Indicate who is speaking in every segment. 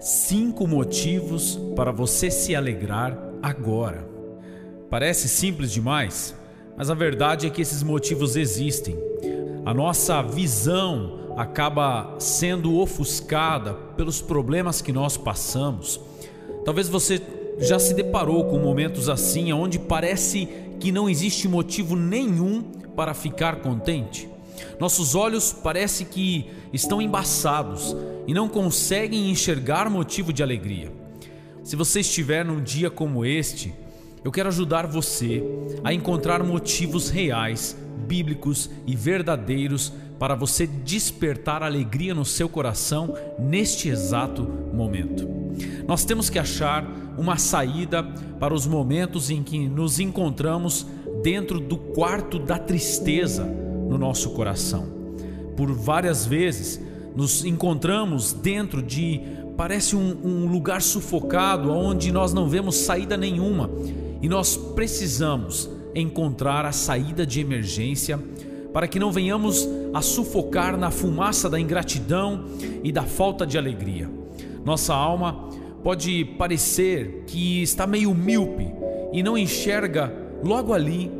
Speaker 1: Cinco motivos para você se alegrar agora. Parece simples demais, mas a verdade é que esses motivos existem. A nossa visão acaba sendo ofuscada pelos problemas que nós passamos. Talvez você já se deparou com momentos assim, onde parece que não existe motivo nenhum para ficar contente. Nossos olhos parece que estão embaçados e não conseguem enxergar motivo de alegria. Se você estiver num dia como este, eu quero ajudar você a encontrar motivos reais, bíblicos e verdadeiros para você despertar alegria no seu coração neste exato momento. Nós temos que achar uma saída para os momentos em que nos encontramos dentro do quarto da tristeza no nosso coração. Por várias vezes nos encontramos dentro de parece um, um lugar sufocado onde nós não vemos saída nenhuma e nós precisamos encontrar a saída de emergência para que não venhamos a sufocar na fumaça da ingratidão e da falta de alegria. Nossa alma pode parecer que está meio míope e não enxerga logo ali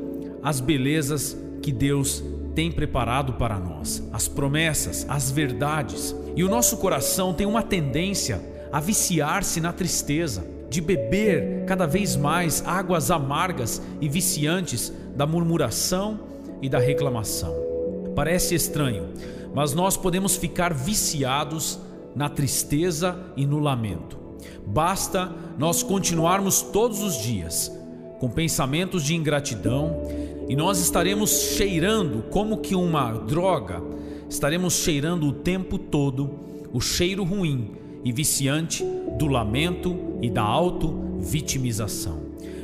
Speaker 1: as belezas que Deus tem preparado para nós, as promessas, as verdades. E o nosso coração tem uma tendência a viciar-se na tristeza, de beber cada vez mais águas amargas e viciantes da murmuração e da reclamação. Parece estranho, mas nós podemos ficar viciados na tristeza e no lamento. Basta nós continuarmos todos os dias com pensamentos de ingratidão e nós estaremos cheirando como que uma droga, estaremos cheirando o tempo todo o cheiro ruim e viciante do lamento e da auto-vitimização.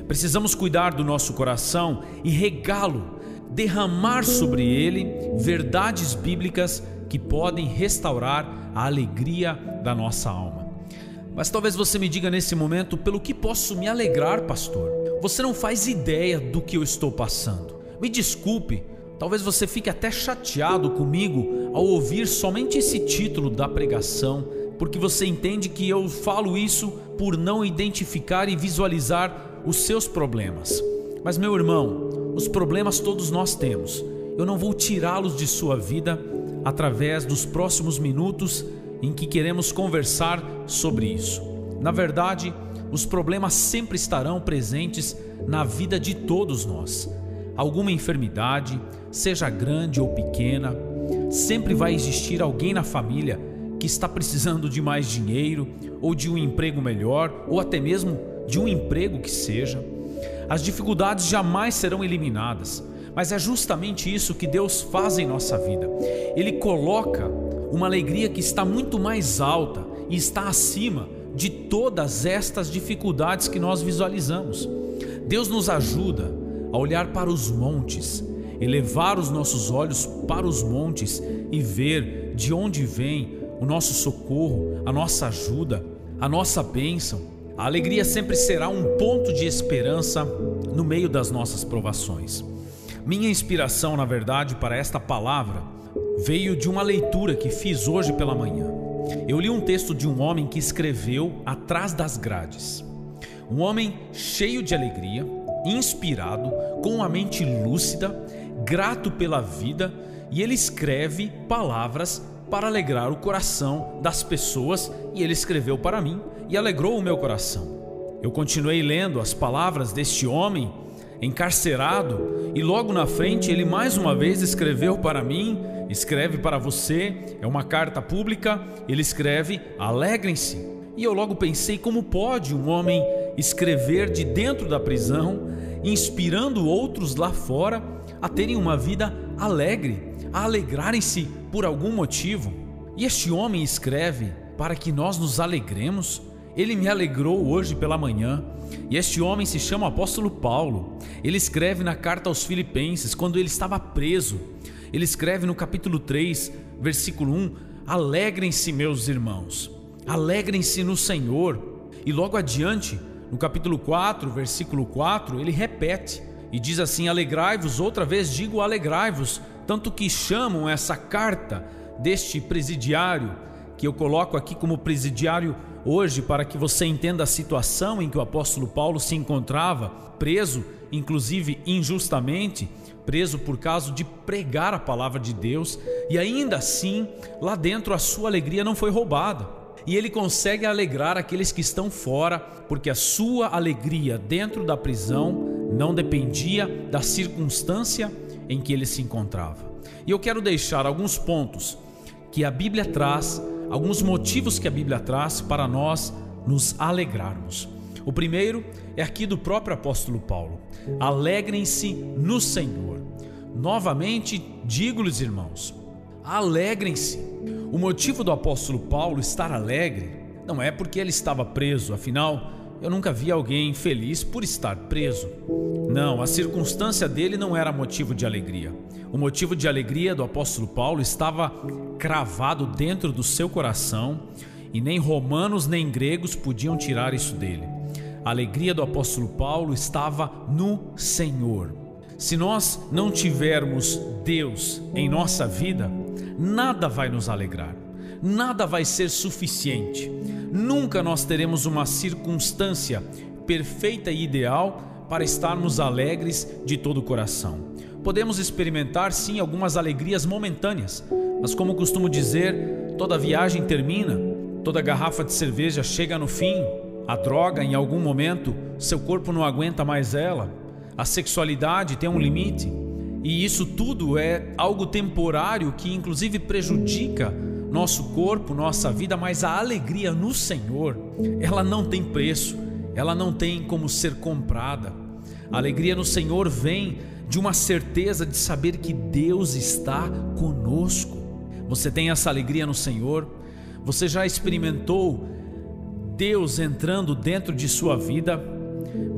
Speaker 1: Precisamos cuidar do nosso coração e regá-lo, derramar sobre ele verdades bíblicas que podem restaurar a alegria da nossa alma. Mas talvez você me diga nesse momento: pelo que posso me alegrar, pastor? Você não faz ideia do que eu estou passando. Me desculpe, talvez você fique até chateado comigo ao ouvir somente esse título da pregação, porque você entende que eu falo isso por não identificar e visualizar os seus problemas. Mas, meu irmão, os problemas todos nós temos. Eu não vou tirá-los de sua vida através dos próximos minutos em que queremos conversar sobre isso. Na verdade, os problemas sempre estarão presentes na vida de todos nós alguma enfermidade, seja grande ou pequena, sempre vai existir alguém na família que está precisando de mais dinheiro ou de um emprego melhor ou até mesmo de um emprego que seja. As dificuldades jamais serão eliminadas, mas é justamente isso que Deus faz em nossa vida. Ele coloca uma alegria que está muito mais alta e está acima de todas estas dificuldades que nós visualizamos. Deus nos ajuda a olhar para os montes, elevar os nossos olhos para os montes e ver de onde vem o nosso socorro, a nossa ajuda, a nossa bênção. A alegria sempre será um ponto de esperança no meio das nossas provações. Minha inspiração, na verdade, para esta palavra veio de uma leitura que fiz hoje pela manhã. Eu li um texto de um homem que escreveu atrás das grades. Um homem cheio de alegria, inspirado, com a mente lúcida, grato pela vida, e ele escreve palavras para alegrar o coração das pessoas, e ele escreveu para mim e alegrou o meu coração. Eu continuei lendo as palavras deste homem encarcerado, e logo na frente ele mais uma vez escreveu para mim, escreve para você, é uma carta pública, ele escreve: alegrem-se. E eu logo pensei: como pode um homem escrever de dentro da prisão, inspirando outros lá fora a terem uma vida alegre, a alegrarem-se por algum motivo. E este homem escreve para que nós nos alegremos. Ele me alegrou hoje pela manhã. E este homem se chama Apóstolo Paulo. Ele escreve na carta aos Filipenses, quando ele estava preso. Ele escreve no capítulo 3, versículo 1: Alegrem-se, meus irmãos, alegrem-se no Senhor. E logo adiante, no capítulo 4, versículo 4, ele repete e diz assim: Alegrai-vos, outra vez digo alegrai-vos, tanto que chamam essa carta deste presidiário, que eu coloco aqui como presidiário hoje para que você entenda a situação em que o apóstolo Paulo se encontrava, preso, inclusive injustamente, preso por causa de pregar a palavra de Deus, e ainda assim, lá dentro a sua alegria não foi roubada. E ele consegue alegrar aqueles que estão fora, porque a sua alegria dentro da prisão não dependia da circunstância em que ele se encontrava. E eu quero deixar alguns pontos que a Bíblia traz, alguns motivos que a Bíblia traz para nós nos alegrarmos. O primeiro é aqui do próprio apóstolo Paulo: alegrem-se no Senhor. Novamente, digo-lhes, irmãos, alegrem-se. O motivo do apóstolo Paulo estar alegre não é porque ele estava preso, afinal, eu nunca vi alguém feliz por estar preso. Não, a circunstância dele não era motivo de alegria. O motivo de alegria do apóstolo Paulo estava cravado dentro do seu coração e nem romanos nem gregos podiam tirar isso dele. A alegria do apóstolo Paulo estava no Senhor. Se nós não tivermos Deus em nossa vida, nada vai nos alegrar, nada vai ser suficiente. Nunca nós teremos uma circunstância perfeita e ideal para estarmos alegres de todo o coração. Podemos experimentar sim algumas alegrias momentâneas, mas como costumo dizer, toda viagem termina, toda garrafa de cerveja chega no fim, a droga, em algum momento, seu corpo não aguenta mais ela. A sexualidade tem um limite. E isso tudo é algo temporário que, inclusive, prejudica nosso corpo, nossa vida, mas a alegria no Senhor, ela não tem preço, ela não tem como ser comprada. A alegria no Senhor vem de uma certeza de saber que Deus está conosco. Você tem essa alegria no Senhor? Você já experimentou Deus entrando dentro de sua vida,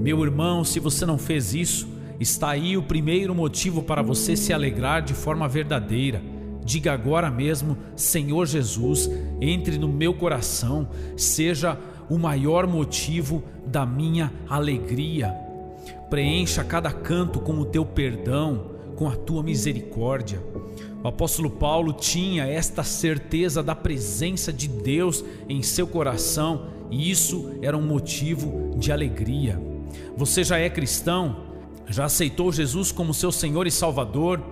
Speaker 1: meu irmão, se você não fez isso, está aí o primeiro motivo para você se alegrar de forma verdadeira. Diga agora mesmo: Senhor Jesus, entre no meu coração, seja o maior motivo da minha alegria. Preencha cada canto com o teu perdão, com a tua misericórdia. O apóstolo Paulo tinha esta certeza da presença de Deus em seu coração e isso era um motivo de alegria. Você já é cristão? Já aceitou Jesus como seu Senhor e Salvador?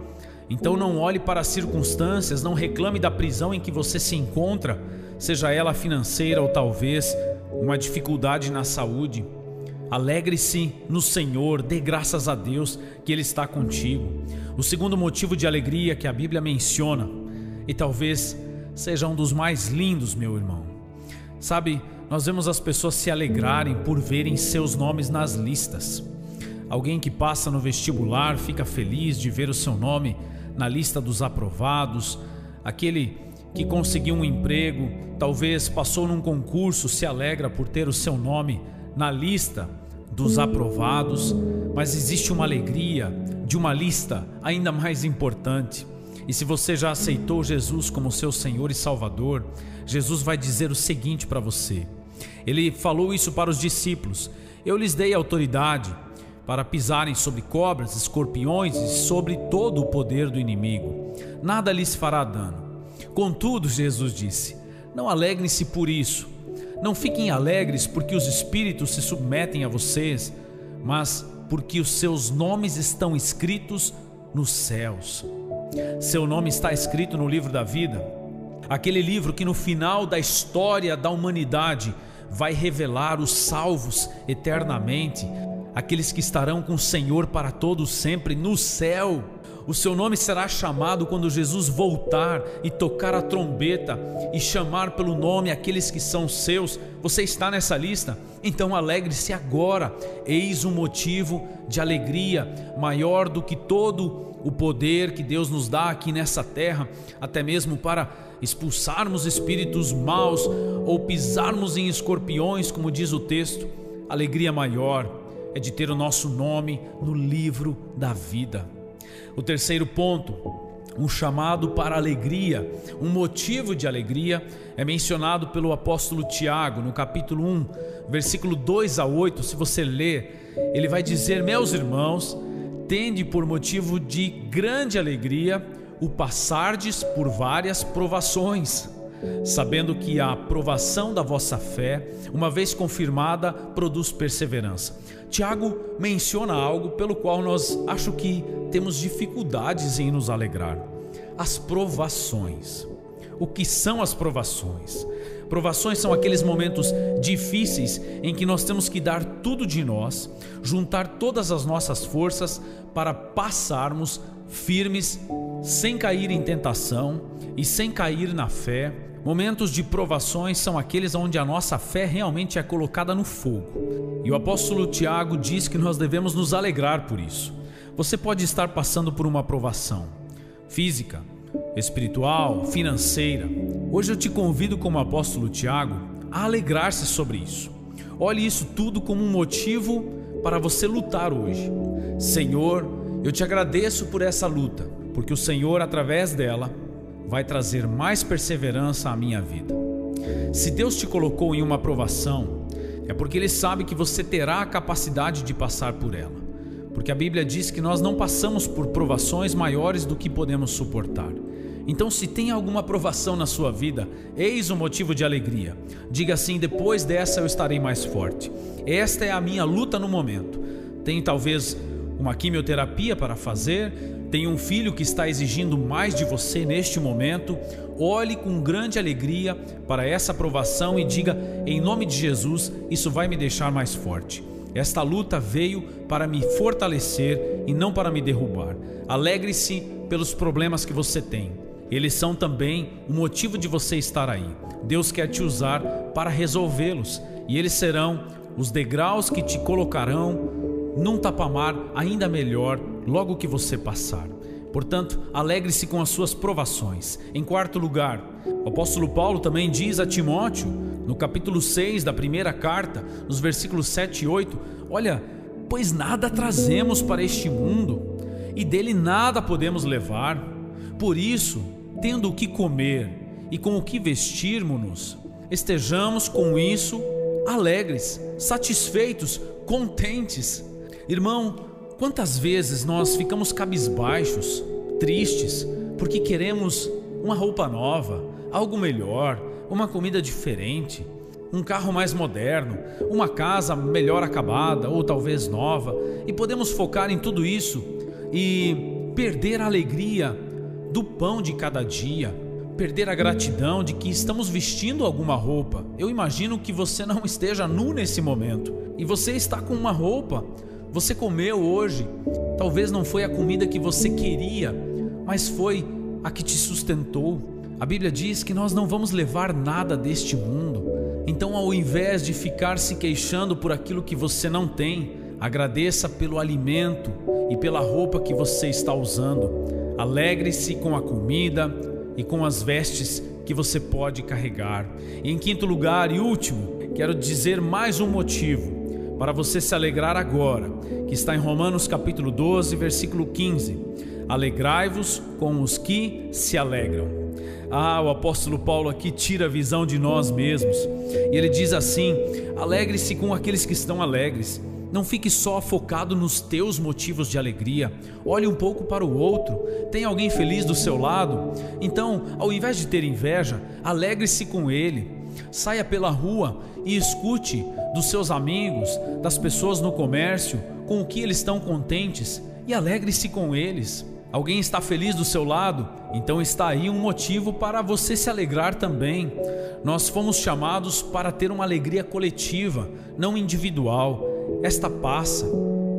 Speaker 1: Então não olhe para as circunstâncias, não reclame da prisão em que você se encontra, seja ela financeira ou talvez uma dificuldade na saúde. Alegre-se no Senhor, dê graças a Deus que Ele está contigo. O segundo motivo de alegria que a Bíblia menciona, e talvez seja um dos mais lindos, meu irmão. Sabe, nós vemos as pessoas se alegrarem por verem seus nomes nas listas. Alguém que passa no vestibular fica feliz de ver o seu nome na lista dos aprovados. Aquele que conseguiu um emprego, talvez passou num concurso, se alegra por ter o seu nome na lista dos aprovados. Mas existe uma alegria de uma lista ainda mais importante. E se você já aceitou Jesus como seu Senhor e Salvador, Jesus vai dizer o seguinte para você: ele falou isso para os discípulos: Eu lhes dei autoridade para pisarem sobre cobras, escorpiões e sobre todo o poder do inimigo. Nada lhes fará dano. Contudo, Jesus disse: Não alegrem-se por isso. Não fiquem alegres porque os espíritos se submetem a vocês, mas porque os seus nomes estão escritos nos céus. Seu nome está escrito no livro da vida, aquele livro que no final da história da humanidade vai revelar os salvos eternamente, aqueles que estarão com o Senhor para todos sempre no céu. O seu nome será chamado quando Jesus voltar e tocar a trombeta e chamar pelo nome aqueles que são seus. Você está nessa lista? Então alegre-se agora. Eis um motivo de alegria maior do que todo o poder que Deus nos dá aqui nessa terra, até mesmo para expulsarmos espíritos maus ou pisarmos em escorpiões, como diz o texto. Alegria maior é de ter o nosso nome no livro da vida. O terceiro ponto, um chamado para alegria, um motivo de alegria, é mencionado pelo apóstolo Tiago no capítulo 1, versículo 2 a 8. Se você ler, ele vai dizer: Meus irmãos, tende por motivo de grande alegria o passardes por várias provações, sabendo que a aprovação da vossa fé, uma vez confirmada, produz perseverança. Tiago menciona algo pelo qual nós acho que temos dificuldades em nos alegrar: as provações. O que são as provações? Provações são aqueles momentos difíceis em que nós temos que dar tudo de nós, juntar todas as nossas forças para passarmos firmes, sem cair em tentação e sem cair na fé. Momentos de provações são aqueles onde a nossa fé realmente é colocada no fogo. E o apóstolo Tiago diz que nós devemos nos alegrar por isso. Você pode estar passando por uma provação física, espiritual, financeira. Hoje eu te convido, como apóstolo Tiago, a alegrar-se sobre isso. Olhe isso tudo como um motivo para você lutar hoje. Senhor, eu te agradeço por essa luta, porque o Senhor, através dela, vai trazer mais perseverança à minha vida. Se Deus te colocou em uma provação, é porque Ele sabe que você terá a capacidade de passar por ela. Porque a Bíblia diz que nós não passamos por provações maiores do que podemos suportar. Então, se tem alguma provação na sua vida, eis o motivo de alegria. Diga assim: depois dessa eu estarei mais forte. Esta é a minha luta no momento. Tem talvez uma quimioterapia para fazer, tem um filho que está exigindo mais de você neste momento. Olhe com grande alegria para essa provação e diga: em nome de Jesus, isso vai me deixar mais forte. Esta luta veio para me fortalecer e não para me derrubar. Alegre-se pelos problemas que você tem. Eles são também o motivo de você estar aí. Deus quer te usar para resolvê-los e eles serão os degraus que te colocarão num tapamar ainda melhor logo que você passar. Portanto, alegre-se com as suas provações. Em quarto lugar, o apóstolo Paulo também diz a Timóteo, no capítulo 6 da primeira carta, nos versículos 7 e 8: Olha, pois nada trazemos para este mundo e dele nada podemos levar. Por isso, tendo o que comer e com o que vestirmos-nos, estejamos com isso alegres, satisfeitos, contentes. Irmão, quantas vezes nós ficamos cabisbaixos, tristes, porque queremos uma roupa nova, algo melhor, uma comida diferente, um carro mais moderno, uma casa melhor acabada ou talvez nova, e podemos focar em tudo isso e perder a alegria do pão de cada dia, perder a gratidão de que estamos vestindo alguma roupa. Eu imagino que você não esteja nu nesse momento e você está com uma roupa. Você comeu hoje, talvez não foi a comida que você queria, mas foi a que te sustentou. A Bíblia diz que nós não vamos levar nada deste mundo. Então, ao invés de ficar se queixando por aquilo que você não tem, agradeça pelo alimento e pela roupa que você está usando. Alegre-se com a comida e com as vestes que você pode carregar. E em quinto lugar e último, quero dizer mais um motivo para você se alegrar agora, que está em Romanos capítulo 12, versículo 15. Alegrai-vos com os que se alegram. Ah, o apóstolo Paulo aqui tira a visão de nós mesmos. E ele diz assim: alegre-se com aqueles que estão alegres. Não fique só focado nos teus motivos de alegria. Olhe um pouco para o outro. Tem alguém feliz do seu lado? Então, ao invés de ter inveja, alegre-se com ele. Saia pela rua e escute dos seus amigos, das pessoas no comércio, com o que eles estão contentes e alegre-se com eles. Alguém está feliz do seu lado? Então está aí um motivo para você se alegrar também. Nós fomos chamados para ter uma alegria coletiva, não individual. Esta passa,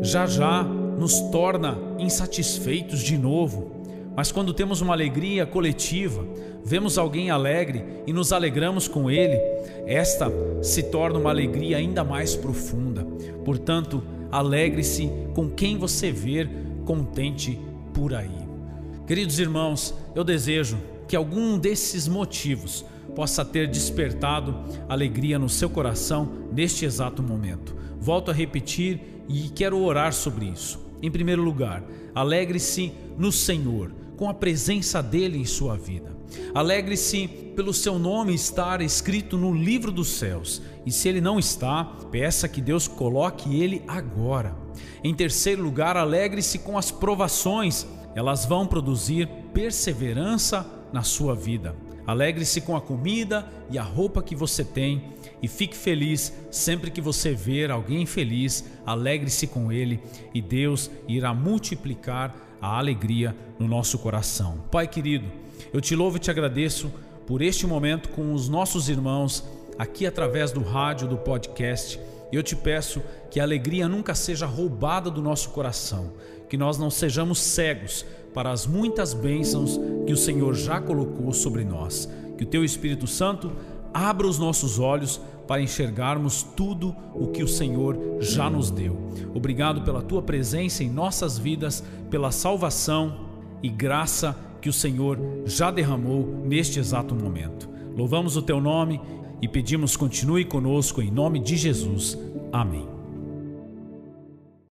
Speaker 1: já já nos torna insatisfeitos de novo. Mas quando temos uma alegria coletiva, vemos alguém alegre e nos alegramos com ele, esta se torna uma alegria ainda mais profunda. Portanto, alegre-se com quem você ver contente por aí. Queridos irmãos, eu desejo que algum desses motivos possa ter despertado alegria no seu coração neste exato momento. Volto a repetir e quero orar sobre isso. Em primeiro lugar, alegre-se no Senhor, com a presença dele em sua vida. Alegre-se pelo seu nome estar escrito no livro dos céus. E se ele não está, peça que Deus coloque ele agora. Em terceiro lugar, alegre-se com as provações, elas vão produzir perseverança na sua vida. Alegre-se com a comida e a roupa que você tem e fique feliz sempre que você ver alguém feliz. Alegre-se com ele e Deus irá multiplicar a alegria no nosso coração. Pai querido, eu te louvo e te agradeço por este momento com os nossos irmãos aqui através do rádio, do podcast. Eu te peço que a alegria nunca seja roubada do nosso coração, que nós não sejamos cegos para as muitas bênçãos que o Senhor já colocou sobre nós. Que o teu Espírito Santo abra os nossos olhos para enxergarmos tudo o que o Senhor já nos deu. Obrigado pela tua presença em nossas vidas, pela salvação e graça que o Senhor já derramou neste exato momento. Louvamos o teu nome e pedimos continue conosco em nome de Jesus. Amém.